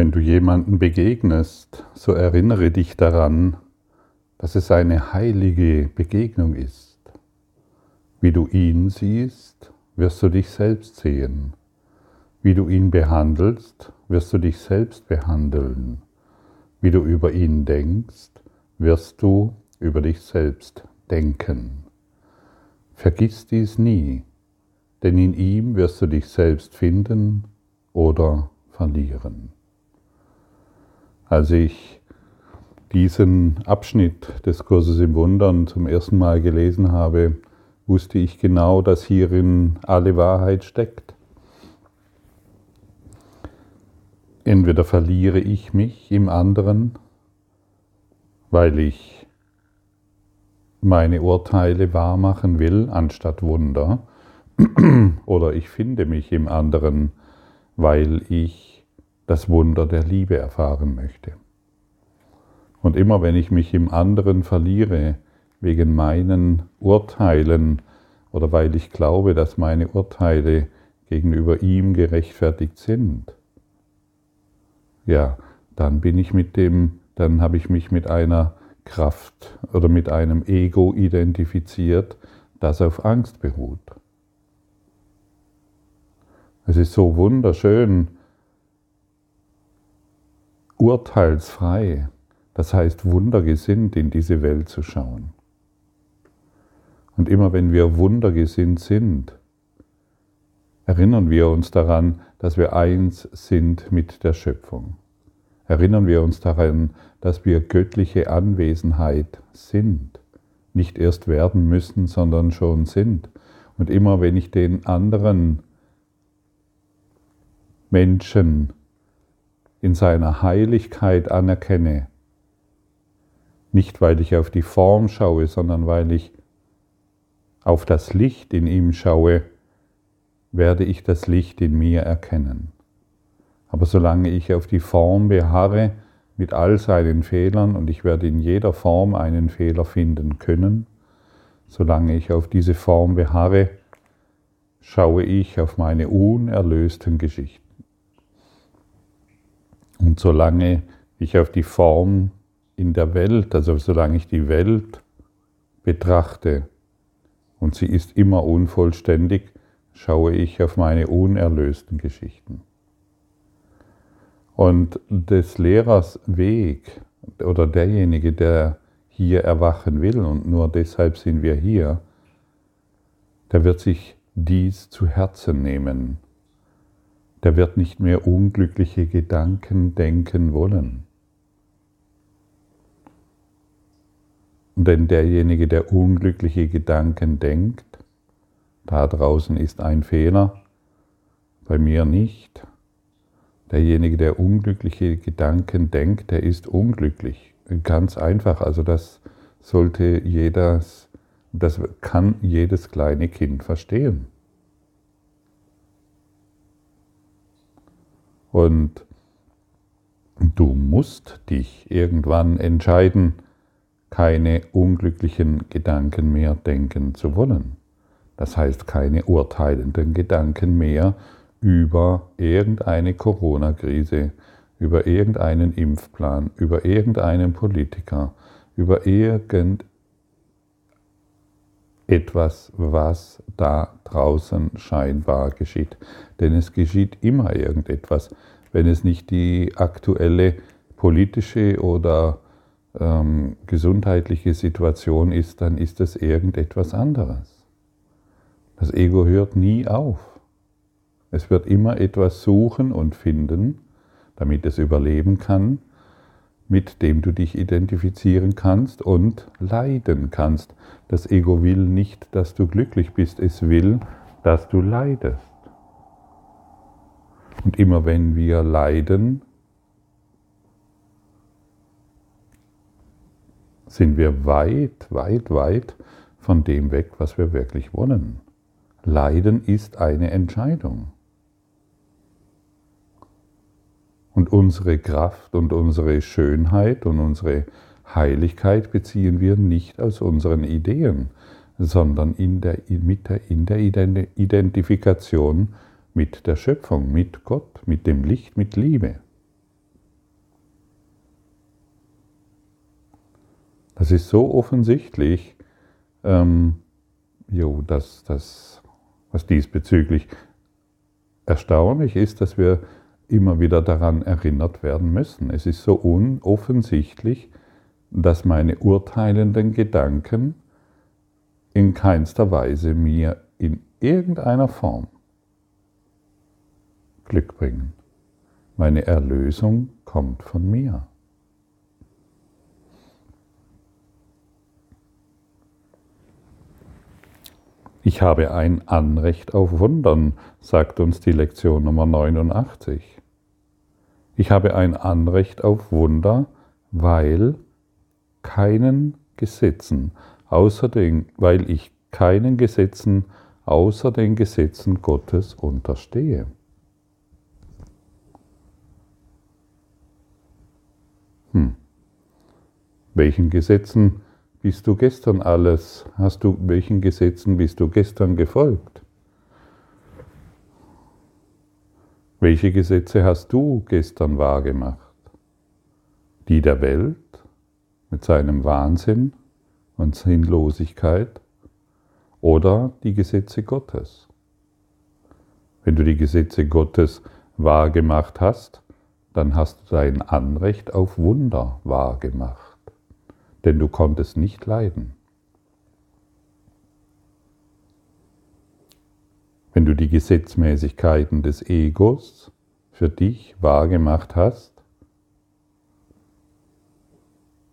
Wenn du jemanden begegnest, so erinnere dich daran, dass es eine heilige Begegnung ist. Wie du ihn siehst, wirst du dich selbst sehen. Wie du ihn behandelst, wirst du dich selbst behandeln. Wie du über ihn denkst, wirst du über dich selbst denken. Vergiss dies nie, denn in ihm wirst du dich selbst finden oder verlieren. Als ich diesen Abschnitt des Kurses im Wundern zum ersten Mal gelesen habe, wusste ich genau, dass hierin alle Wahrheit steckt. Entweder verliere ich mich im anderen, weil ich meine Urteile wahrmachen will anstatt Wunder, oder ich finde mich im anderen, weil ich das Wunder der Liebe erfahren möchte. Und immer wenn ich mich im anderen verliere, wegen meinen Urteilen oder weil ich glaube, dass meine Urteile gegenüber ihm gerechtfertigt sind, ja, dann bin ich mit dem, dann habe ich mich mit einer Kraft oder mit einem Ego identifiziert, das auf Angst beruht. Es ist so wunderschön, urteilsfrei, das heißt wundergesinnt in diese Welt zu schauen. Und immer wenn wir wundergesinnt sind, erinnern wir uns daran, dass wir eins sind mit der Schöpfung. Erinnern wir uns daran, dass wir göttliche Anwesenheit sind, nicht erst werden müssen, sondern schon sind. Und immer wenn ich den anderen Menschen in seiner Heiligkeit anerkenne. Nicht weil ich auf die Form schaue, sondern weil ich auf das Licht in ihm schaue, werde ich das Licht in mir erkennen. Aber solange ich auf die Form beharre, mit all seinen Fehlern, und ich werde in jeder Form einen Fehler finden können, solange ich auf diese Form beharre, schaue ich auf meine unerlösten Geschichten. Und solange ich auf die Form in der Welt, also solange ich die Welt betrachte und sie ist immer unvollständig, schaue ich auf meine unerlösten Geschichten. Und des Lehrers Weg oder derjenige, der hier erwachen will, und nur deshalb sind wir hier, der wird sich dies zu Herzen nehmen der wird nicht mehr unglückliche Gedanken denken wollen. Denn derjenige, der unglückliche Gedanken denkt, da draußen ist ein Fehler, bei mir nicht. Derjenige, der unglückliche Gedanken denkt, der ist unglücklich. Ganz einfach. Also das sollte jedes, das kann jedes kleine Kind verstehen. Und du musst dich irgendwann entscheiden, keine unglücklichen Gedanken mehr denken zu wollen. Das heißt, keine urteilenden Gedanken mehr über irgendeine Corona-Krise, über irgendeinen Impfplan, über irgendeinen Politiker, über irgendetwas, was da draußen scheinbar geschieht. Denn es geschieht immer irgendetwas. Wenn es nicht die aktuelle politische oder ähm, gesundheitliche Situation ist, dann ist es irgendetwas anderes. Das Ego hört nie auf. Es wird immer etwas suchen und finden, damit es überleben kann, mit dem du dich identifizieren kannst und leiden kannst. Das Ego will nicht, dass du glücklich bist, es will, dass du leidest. Und immer wenn wir leiden, sind wir weit, weit, weit von dem weg, was wir wirklich wollen. Leiden ist eine Entscheidung. Und unsere Kraft und unsere Schönheit und unsere Heiligkeit beziehen wir nicht aus unseren Ideen, sondern in der, mit der, in der Identifikation mit der Schöpfung, mit Gott, mit dem Licht, mit Liebe. Das ist so offensichtlich, ähm, jo, dass, das, was diesbezüglich erstaunlich ist, dass wir immer wieder daran erinnert werden müssen. Es ist so unoffensichtlich, dass meine urteilenden Gedanken in keinster Weise mir in irgendeiner Form Glück bringen. Meine Erlösung kommt von mir. Ich habe ein Anrecht auf Wundern, sagt uns die Lektion Nummer 89. Ich habe ein Anrecht auf Wunder, weil keinen Gesetzen außer den, weil ich keinen Gesetzen außer den Gesetzen Gottes unterstehe. Hm. Welchen Gesetzen bist du gestern alles? Hast du welchen Gesetzen bist du gestern gefolgt? Welche Gesetze hast du gestern wahrgemacht? Die der Welt mit seinem Wahnsinn und Sinnlosigkeit oder die Gesetze Gottes? Wenn du die Gesetze Gottes wahrgemacht hast, dann hast du dein Anrecht auf Wunder wahrgemacht, denn du konntest nicht leiden. Wenn du die Gesetzmäßigkeiten des Egos für dich wahrgemacht hast,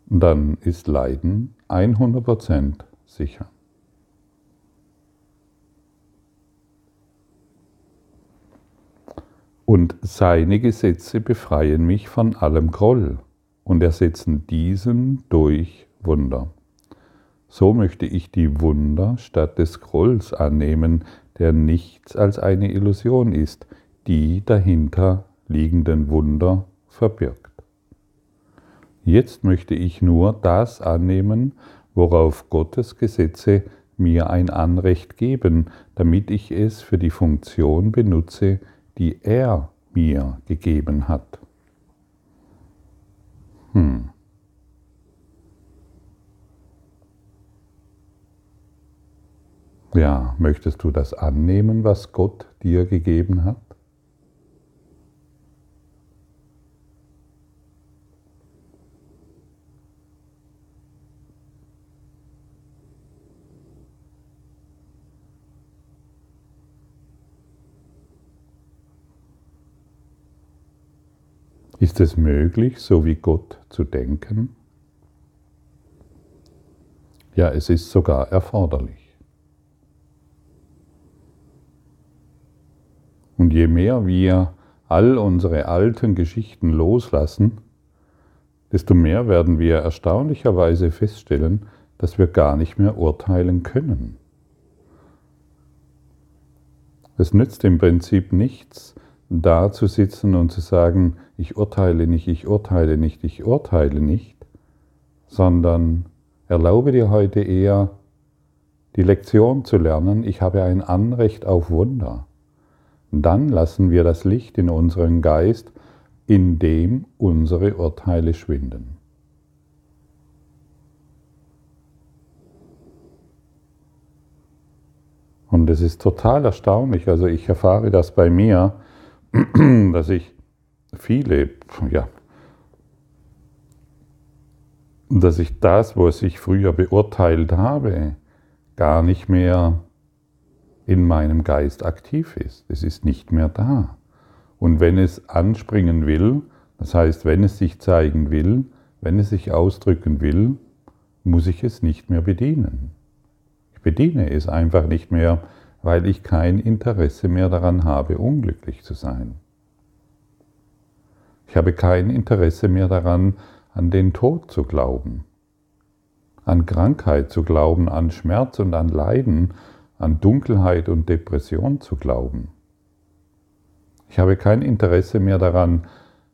dann ist Leiden 100% sicher. Und seine Gesetze befreien mich von allem Groll und ersetzen diesen durch Wunder. So möchte ich die Wunder statt des Grolls annehmen, der nichts als eine Illusion ist, die dahinter liegenden Wunder verbirgt. Jetzt möchte ich nur das annehmen, worauf Gottes Gesetze mir ein Anrecht geben, damit ich es für die Funktion benutze, die er mir gegeben hat. Hm. Ja, möchtest du das annehmen, was Gott dir gegeben hat? Ist es möglich, so wie Gott zu denken? Ja, es ist sogar erforderlich. Und je mehr wir all unsere alten Geschichten loslassen, desto mehr werden wir erstaunlicherweise feststellen, dass wir gar nicht mehr urteilen können. Es nützt im Prinzip nichts, da zu sitzen und zu sagen, ich urteile nicht, ich urteile nicht, ich urteile nicht, sondern erlaube dir heute eher die Lektion zu lernen, ich habe ein Anrecht auf Wunder. Dann lassen wir das Licht in unseren Geist, in dem unsere Urteile schwinden. Und es ist total erstaunlich, also ich erfahre das bei mir, dass ich viele, ja, dass ich das, was ich früher beurteilt habe, gar nicht mehr in meinem Geist aktiv ist. Es ist nicht mehr da. Und wenn es anspringen will, das heißt, wenn es sich zeigen will, wenn es sich ausdrücken will, muss ich es nicht mehr bedienen. Ich bediene es einfach nicht mehr, weil ich kein Interesse mehr daran habe, unglücklich zu sein. Ich habe kein Interesse mehr daran, an den Tod zu glauben, an Krankheit zu glauben, an Schmerz und an Leiden, an Dunkelheit und Depression zu glauben. Ich habe kein Interesse mehr daran,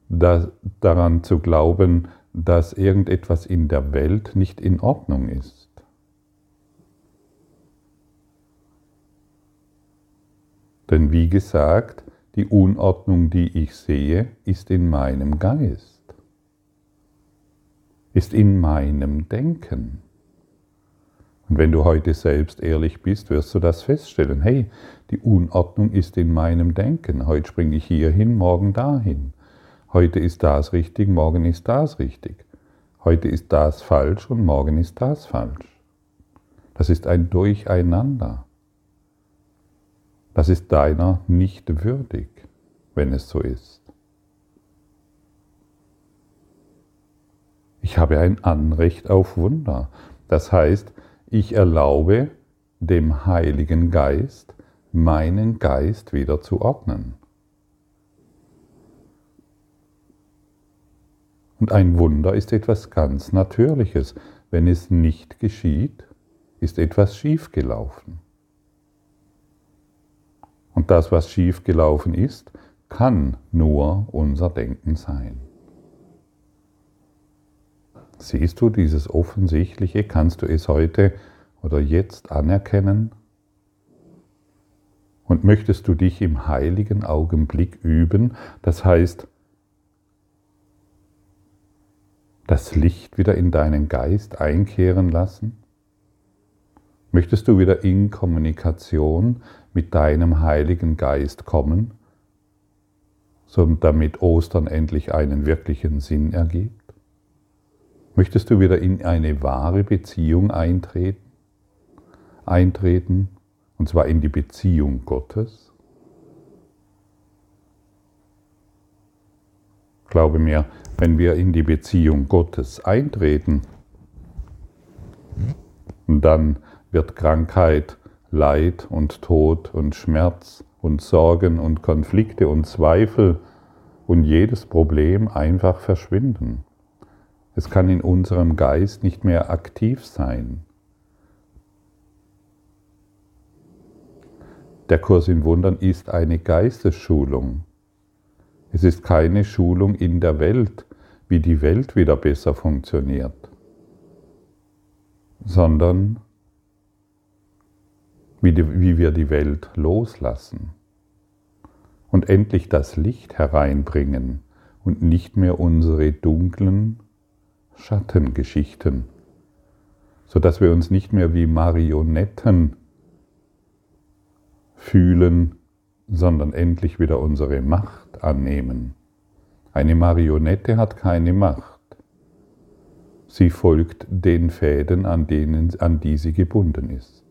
da, daran zu glauben, dass irgendetwas in der Welt nicht in Ordnung ist. Denn wie gesagt, die Unordnung, die ich sehe, ist in meinem Geist. ist in meinem Denken. Und wenn du heute selbst ehrlich bist, wirst du das feststellen. Hey, die Unordnung ist in meinem Denken. Heute springe ich hier hin, morgen dahin. Heute ist das richtig, morgen ist das richtig. Heute ist das falsch und morgen ist das falsch. Das ist ein Durcheinander. Das ist deiner nicht würdig, wenn es so ist. Ich habe ein Anrecht auf Wunder. Das heißt, ich erlaube dem Heiligen Geist, meinen Geist wieder zu ordnen. Und ein Wunder ist etwas ganz Natürliches. Wenn es nicht geschieht, ist etwas schiefgelaufen. Und das, was schiefgelaufen ist, kann nur unser Denken sein. Siehst du dieses Offensichtliche? Kannst du es heute oder jetzt anerkennen? Und möchtest du dich im heiligen Augenblick üben, das heißt, das Licht wieder in deinen Geist einkehren lassen? Möchtest du wieder in Kommunikation mit deinem Heiligen Geist kommen, damit Ostern endlich einen wirklichen Sinn ergibt? Möchtest du wieder in eine wahre Beziehung eintreten? Eintreten, und zwar in die Beziehung Gottes? Glaube mir, wenn wir in die Beziehung Gottes eintreten, dann wird Krankheit, Leid und Tod und Schmerz und Sorgen und Konflikte und Zweifel und jedes Problem einfach verschwinden. Es kann in unserem Geist nicht mehr aktiv sein. Der Kurs in Wundern ist eine Geistesschulung. Es ist keine Schulung in der Welt, wie die Welt wieder besser funktioniert, sondern wie, die, wie wir die Welt loslassen und endlich das Licht hereinbringen und nicht mehr unsere dunklen Schattengeschichten, sodass wir uns nicht mehr wie Marionetten fühlen, sondern endlich wieder unsere Macht annehmen. Eine Marionette hat keine Macht. Sie folgt den Fäden, an, denen, an die sie gebunden ist.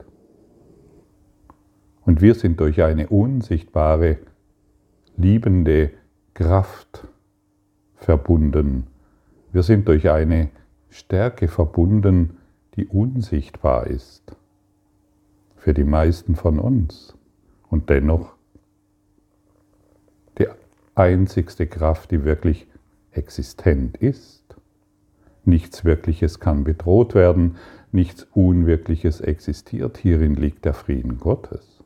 Und wir sind durch eine unsichtbare, liebende Kraft verbunden. Wir sind durch eine Stärke verbunden, die unsichtbar ist für die meisten von uns und dennoch die einzigste Kraft, die wirklich existent ist. Nichts Wirkliches kann bedroht werden, nichts Unwirkliches existiert. Hierin liegt der Frieden Gottes.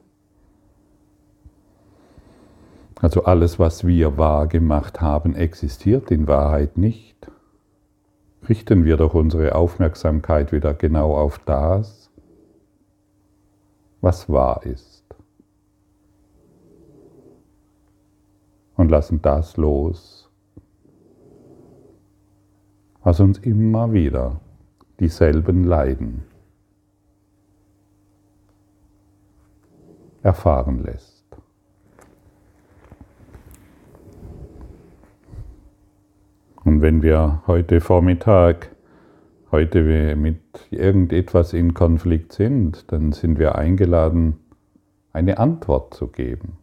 Also alles, was wir wahr gemacht haben, existiert in Wahrheit nicht richten wir doch unsere Aufmerksamkeit wieder genau auf das, was wahr ist. Und lassen das los, was uns immer wieder dieselben Leiden erfahren lässt. Und wenn wir heute Vormittag, heute mit irgendetwas in Konflikt sind, dann sind wir eingeladen, eine Antwort zu geben.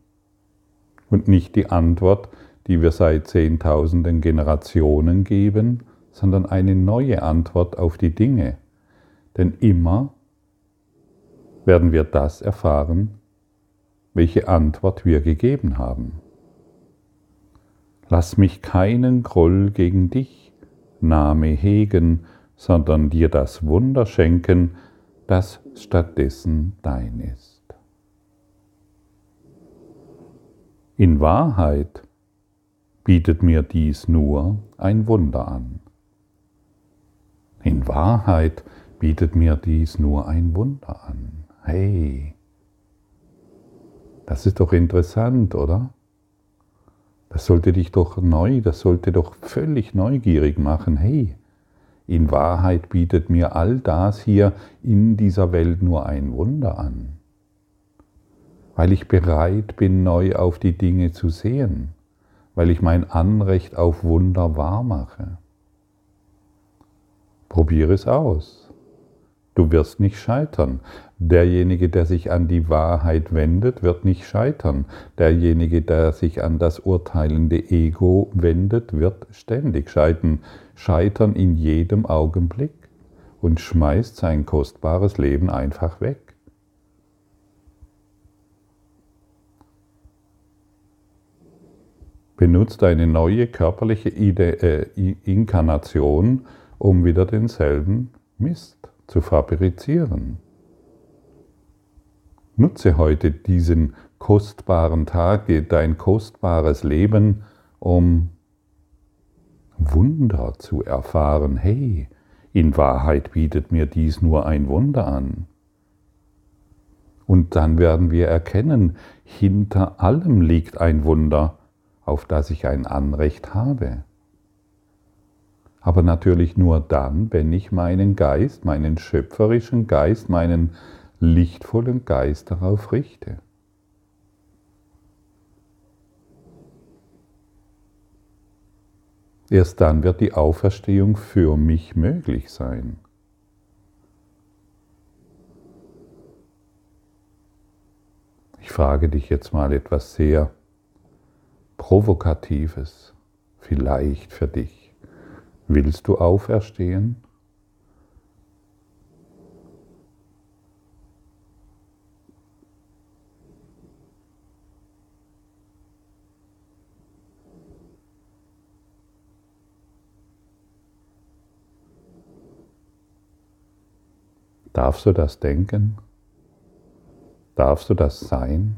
Und nicht die Antwort, die wir seit Zehntausenden Generationen geben, sondern eine neue Antwort auf die Dinge. Denn immer werden wir das erfahren, welche Antwort wir gegeben haben. Lass mich keinen Groll gegen dich, Name hegen, sondern dir das Wunder schenken, das stattdessen dein ist. In Wahrheit bietet mir dies nur ein Wunder an. In Wahrheit bietet mir dies nur ein Wunder an. Hey, das ist doch interessant, oder? Das sollte dich doch neu, das sollte doch völlig neugierig machen. Hey, In Wahrheit bietet mir all das hier in dieser Welt nur ein Wunder an, weil ich bereit bin, neu auf die Dinge zu sehen, weil ich mein Anrecht auf Wunder wahrmache. Probiere es aus. Du wirst nicht scheitern. Derjenige, der sich an die Wahrheit wendet, wird nicht scheitern. Derjenige, der sich an das urteilende Ego wendet, wird ständig scheitern. Scheitern in jedem Augenblick und schmeißt sein kostbares Leben einfach weg. Benutzt eine neue körperliche äh, Inkarnation, um wieder denselben Mist zu fabrizieren. Nutze heute diesen kostbaren Tag, dein kostbares Leben, um Wunder zu erfahren. Hey, in Wahrheit bietet mir dies nur ein Wunder an. Und dann werden wir erkennen, hinter allem liegt ein Wunder, auf das ich ein Anrecht habe aber natürlich nur dann, wenn ich meinen Geist, meinen schöpferischen Geist, meinen lichtvollen Geist darauf richte. Erst dann wird die Auferstehung für mich möglich sein. Ich frage dich jetzt mal etwas sehr Provokatives, vielleicht für dich. Willst du auferstehen? Darfst du das denken? Darfst du das sein?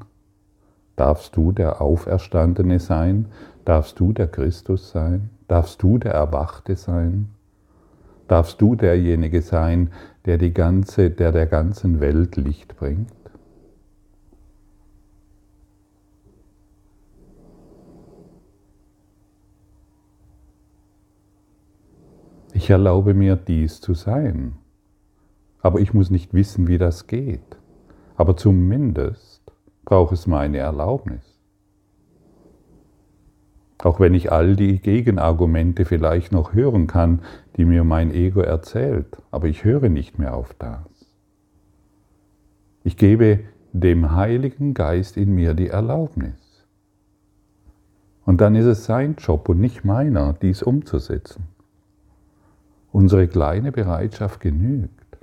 Darfst du der Auferstandene sein? Darfst du der Christus sein? Darfst du der Erwachte sein? Darfst du derjenige sein, der, die ganze, der der ganzen Welt Licht bringt? Ich erlaube mir dies zu sein, aber ich muss nicht wissen, wie das geht. Aber zumindest braucht es meine Erlaubnis. Auch wenn ich all die Gegenargumente vielleicht noch hören kann, die mir mein Ego erzählt, aber ich höre nicht mehr auf das. Ich gebe dem Heiligen Geist in mir die Erlaubnis. Und dann ist es sein Job und nicht meiner, dies umzusetzen. Unsere kleine Bereitschaft genügt.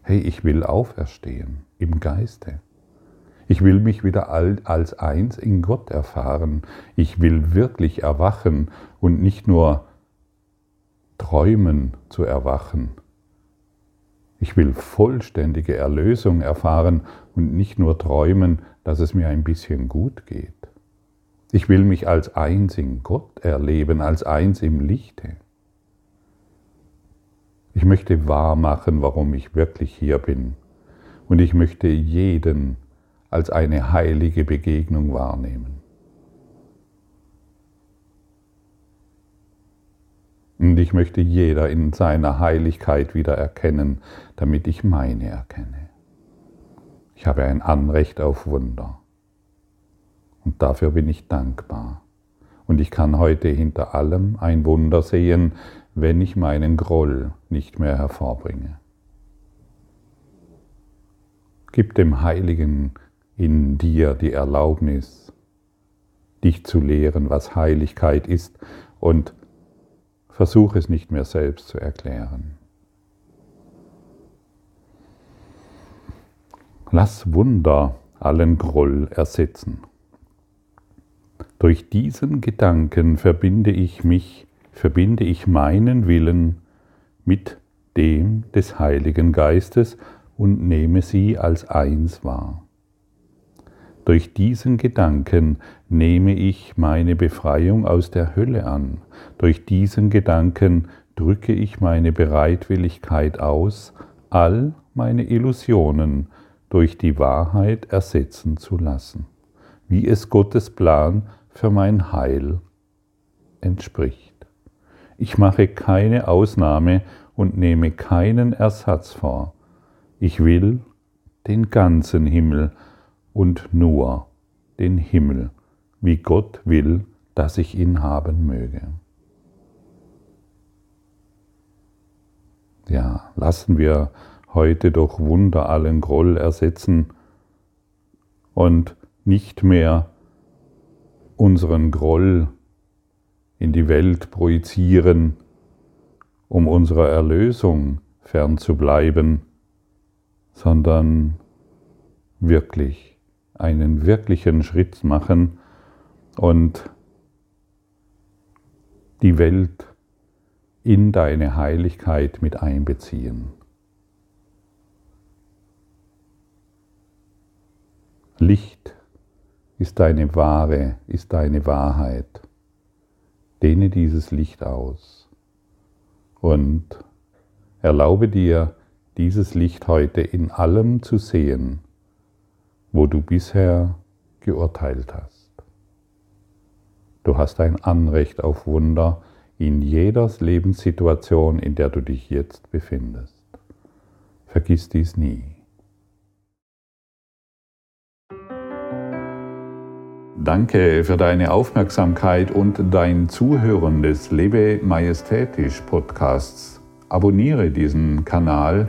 Hey, ich will auferstehen im Geiste. Ich will mich wieder als eins in Gott erfahren. Ich will wirklich erwachen und nicht nur träumen zu erwachen. Ich will vollständige Erlösung erfahren und nicht nur träumen, dass es mir ein bisschen gut geht. Ich will mich als eins in Gott erleben, als eins im Lichte. Ich möchte wahr machen, warum ich wirklich hier bin. Und ich möchte jeden als eine heilige Begegnung wahrnehmen. Und ich möchte jeder in seiner Heiligkeit wieder erkennen, damit ich meine erkenne. Ich habe ein Anrecht auf Wunder. Und dafür bin ich dankbar. Und ich kann heute hinter allem ein Wunder sehen, wenn ich meinen Groll nicht mehr hervorbringe. Gib dem Heiligen in dir die Erlaubnis, dich zu lehren, was Heiligkeit ist und versuch es nicht mehr selbst zu erklären. Lass Wunder allen Groll ersetzen. Durch diesen Gedanken verbinde ich mich, verbinde ich meinen Willen mit dem des Heiligen Geistes und nehme sie als eins wahr. Durch diesen Gedanken nehme ich meine Befreiung aus der Hölle an. Durch diesen Gedanken drücke ich meine Bereitwilligkeit aus, all meine Illusionen durch die Wahrheit ersetzen zu lassen, wie es Gottes Plan für mein Heil entspricht. Ich mache keine Ausnahme und nehme keinen Ersatz vor. Ich will den ganzen Himmel und nur den Himmel, wie Gott will, dass ich ihn haben möge. Ja, lassen wir heute durch Wunder allen Groll ersetzen und nicht mehr unseren Groll in die Welt projizieren, um unserer Erlösung fernzubleiben, sondern wirklich einen wirklichen Schritt machen und die Welt in deine Heiligkeit mit einbeziehen. Licht ist deine Ware, ist deine Wahrheit. Dehne dieses Licht aus und erlaube dir, dieses Licht heute in allem zu sehen, wo du bisher geurteilt hast. Du hast ein Anrecht auf Wunder in jeder Lebenssituation, in der du dich jetzt befindest. Vergiss dies nie. Danke für deine Aufmerksamkeit und dein Zuhören des Lebe Majestätisch Podcasts. Abonniere diesen Kanal,